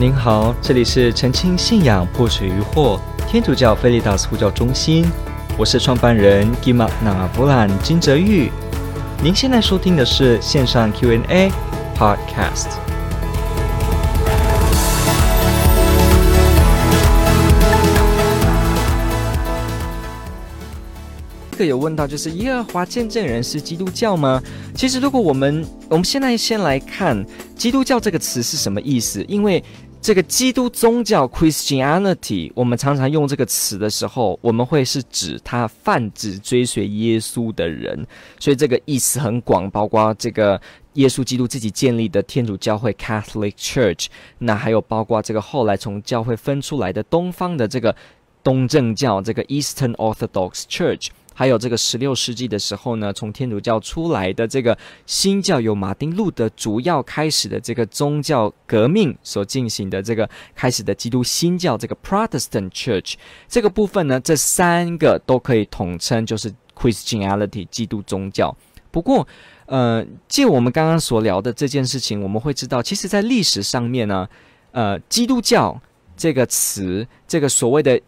您好，这里是澄清信仰破除疑惑天主教菲利达斯呼叫中心，我是创办人吉玛纳布兰金泽玉。您现在收听的是线上 Q&A Podcast。这个有问到，就是耶和华见证人是基督教吗？其实，如果我们我们现在先来看基督教这个词是什么意思，因为。这个基督宗教 Christianity，我们常常用这个词的时候，我们会是指他泛指追随耶稣的人，所以这个意思很广，包括这个耶稣基督自己建立的天主教会 Catholic Church，那还有包括这个后来从教会分出来的东方的这个东正教这个 Eastern Orthodox Church。还有这个十六世纪的时候呢，从天主教出来的这个新教，由马丁路德主要开始的这个宗教革命所进行的这个开始的基督新教这个 Protestant Church 这个部分呢，这三个都可以统称就是 Christianity 基督宗教。不过，呃，借我们刚刚所聊的这件事情，我们会知道，其实在历史上面呢，呃，基督教这个词，这个所谓的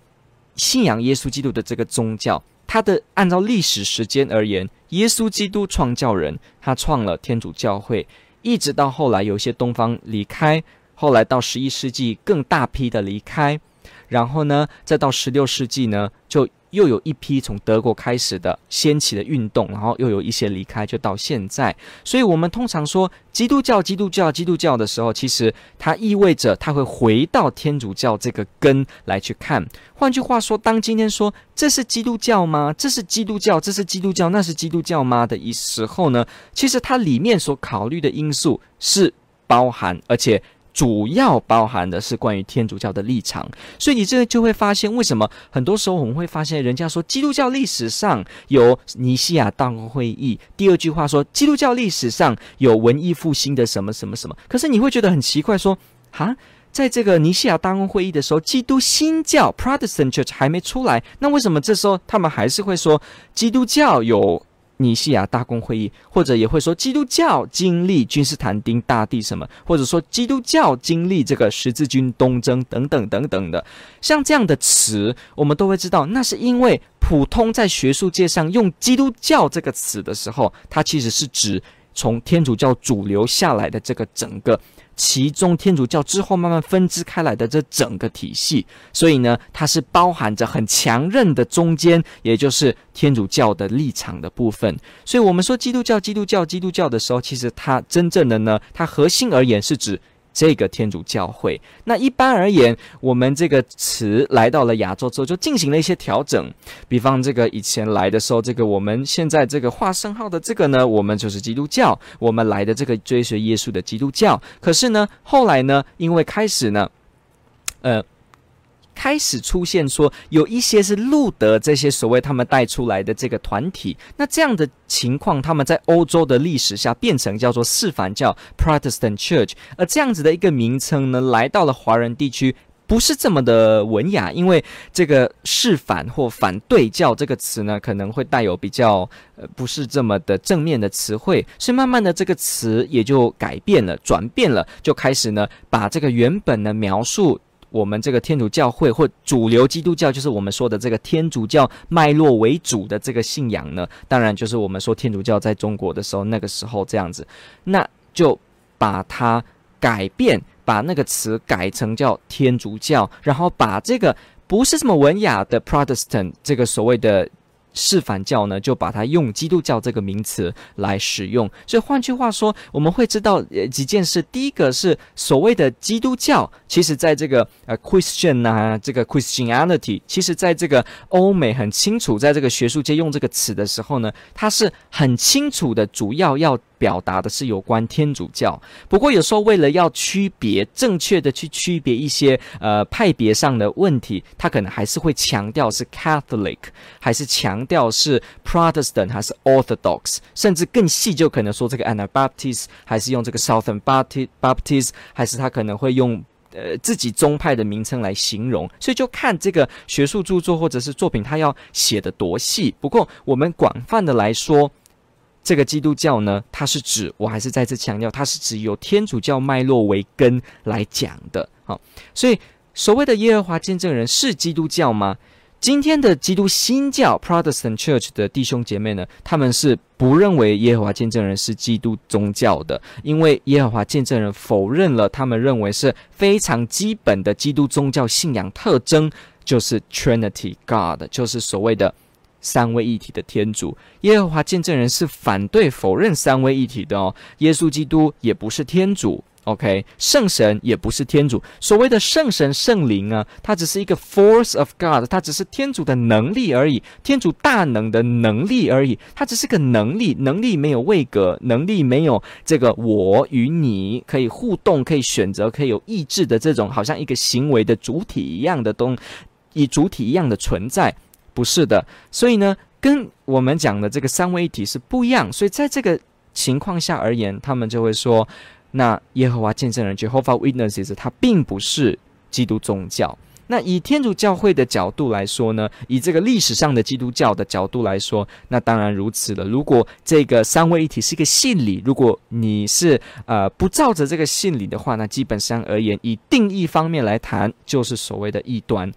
信仰耶稣基督的这个宗教。他的按照历史时间而言，耶稣基督创教人，他创了天主教会，一直到后来有些东方离开，后来到十一世纪更大批的离开，然后呢，再到十六世纪呢，就。又有一批从德国开始的掀起的运动，然后又有一些离开，就到现在。所以，我们通常说基督教、基督教、基督教的时候，其实它意味着它会回到天主教这个根来去看。换句话说，当今天说这是基督教吗？这是基督教，这是基督教，那是基督教吗？的一时候呢，其实它里面所考虑的因素是包含，而且。主要包含的是关于天主教的立场，所以你这个就会发现，为什么很多时候我们会发现，人家说基督教历史上有尼西亚大公会议，第二句话说基督教历史上有文艺复兴的什么什么什么，可是你会觉得很奇怪，说哈，在这个尼西亚大公会议的时候，基督新教 Protestant Church 还没出来，那为什么这时候他们还是会说基督教有？尼西亚大公会议，或者也会说基督教经历君士坦丁大帝什么，或者说基督教经历这个十字军东征等等等等的，像这样的词，我们都会知道，那是因为普通在学术界上用基督教这个词的时候，它其实是指从天主教主流下来的这个整个。其中天主教之后慢慢分支开来的这整个体系，所以呢，它是包含着很强韧的中间，也就是天主教的立场的部分。所以，我们说基督教、基督教、基督教的时候，其实它真正的呢，它核心而言是指。这个天主教会，那一般而言，我们这个词来到了亚洲之后，就进行了一些调整。比方，这个以前来的时候，这个我们现在这个画圣号的这个呢，我们就是基督教。我们来的这个追随耶稣的基督教。可是呢，后来呢，因为开始呢，呃。开始出现说有一些是路德这些所谓他们带出来的这个团体，那这样的情况，他们在欧洲的历史下变成叫做四反教 （Protestant Church），而这样子的一个名称呢，来到了华人地区不是这么的文雅，因为这个四反或反对教这个词呢，可能会带有比较呃不是这么的正面的词汇，所以慢慢的这个词也就改变了、转变了，就开始呢把这个原本的描述。我们这个天主教会或主流基督教，就是我们说的这个天主教脉络为主的这个信仰呢，当然就是我们说天主教在中国的时候，那个时候这样子，那就把它改变，把那个词改成叫天主教，然后把这个不是什么文雅的 Protestant 这个所谓的。释反教呢，就把它用基督教这个名词来使用。所以换句话说，我们会知道呃几件事。第一个是所谓的基督教，其实在这个呃 Christian 啊，这个 Christianity，其实在这个欧美很清楚，在这个学术界用这个词的时候呢，它是很清楚的，主要要。表达的是有关天主教，不过有时候为了要区别正确的去区别一些呃派别上的问题，他可能还是会强调是 Catholic，还是强调是 Protestant，还是 Orthodox，甚至更细就可能说这个 Anabaptist，还是用这个 Southern Baptist，还是他可能会用呃自己宗派的名称来形容，所以就看这个学术著作或者是作品他要写得多细。不过我们广泛的来说。这个基督教呢，它是指，我还是再次强调，它是指由天主教脉络为根来讲的。好，所以所谓的耶和华见证人是基督教吗？今天的基督新教 Protestant Church 的弟兄姐妹呢，他们是不认为耶和华见证人是基督宗教的，因为耶和华见证人否认了他们认为是非常基本的基督宗教信仰特征，就是 Trinity God，就是所谓的三位一体的天主。耶和华见证人是反对否认三位一体的哦，耶稣基督也不是天主。OK，圣神也不是天主。所谓的圣神、圣灵啊，它只是一个 force of God，它只是天主的能力而已，天主大能的能力而已。它只是个能力，能力没有位格，能力没有这个我与你可以互动、可以选择、可以有意志的这种，好像一个行为的主体一样的东，以主体一样的存在，不是的。所以呢，跟我们讲的这个三位一体是不一样。所以在这个情况下而言，他们就会说。那耶和华见证人 （Jehovah Witnesses） 它并不是基督宗教。那以天主教会的角度来说呢？以这个历史上的基督教的角度来说，那当然如此了。如果这个三位一体是一个信理，如果你是呃不照着这个信理的话，那基本上而言，以定义方面来谈，就是所谓的异端。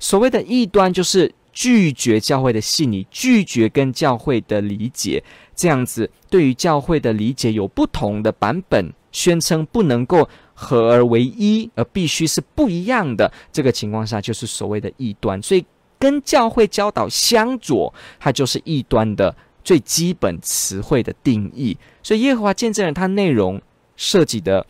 所谓的异端，就是拒绝教会的信理，拒绝跟教会的理解，这样子对于教会的理解有不同的版本。宣称不能够合而为一，而必须是不一样的。这个情况下，就是所谓的异端。所以，跟教会教导相左，它就是异端的最基本词汇的定义。所以，耶和华见证人他内容涉及的，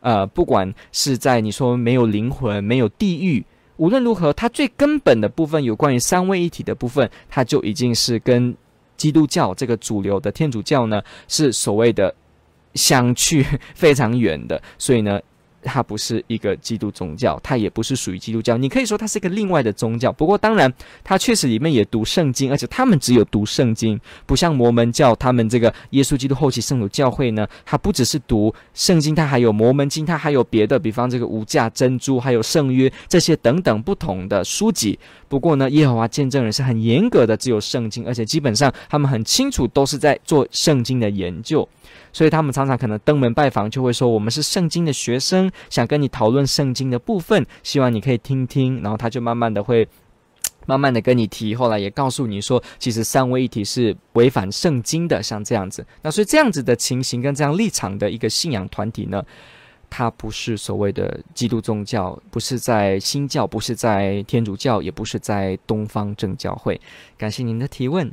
呃，不管是在你说没有灵魂、没有地狱，无论如何，它最根本的部分，有关于三位一体的部分，它就已经是跟基督教这个主流的天主教呢，是所谓的。相去 非常远的，所以呢，它不是一个基督宗教，它也不是属于基督教。你可以说它是一个另外的宗教。不过，当然，它确实里面也读圣经，而且他们只有读圣经，不像摩门教，他们这个耶稣基督后期圣徒教会呢，它不只是读圣经，它还有摩门经，它还有别的，比方这个无价珍珠，还有圣约这些等等不同的书籍。不过呢，耶和华见证人是很严格的，只有圣经，而且基本上他们很清楚都是在做圣经的研究。所以他们常常可能登门拜访，就会说：“我们是圣经的学生，想跟你讨论圣经的部分，希望你可以听听。”然后他就慢慢的会，慢慢的跟你提，后来也告诉你说，其实三位一体是违反圣经的，像这样子。那所以这样子的情形跟这样立场的一个信仰团体呢，它不是所谓的基督宗教，不是在新教，不是在天主教，也不是在东方正教会。感谢您的提问。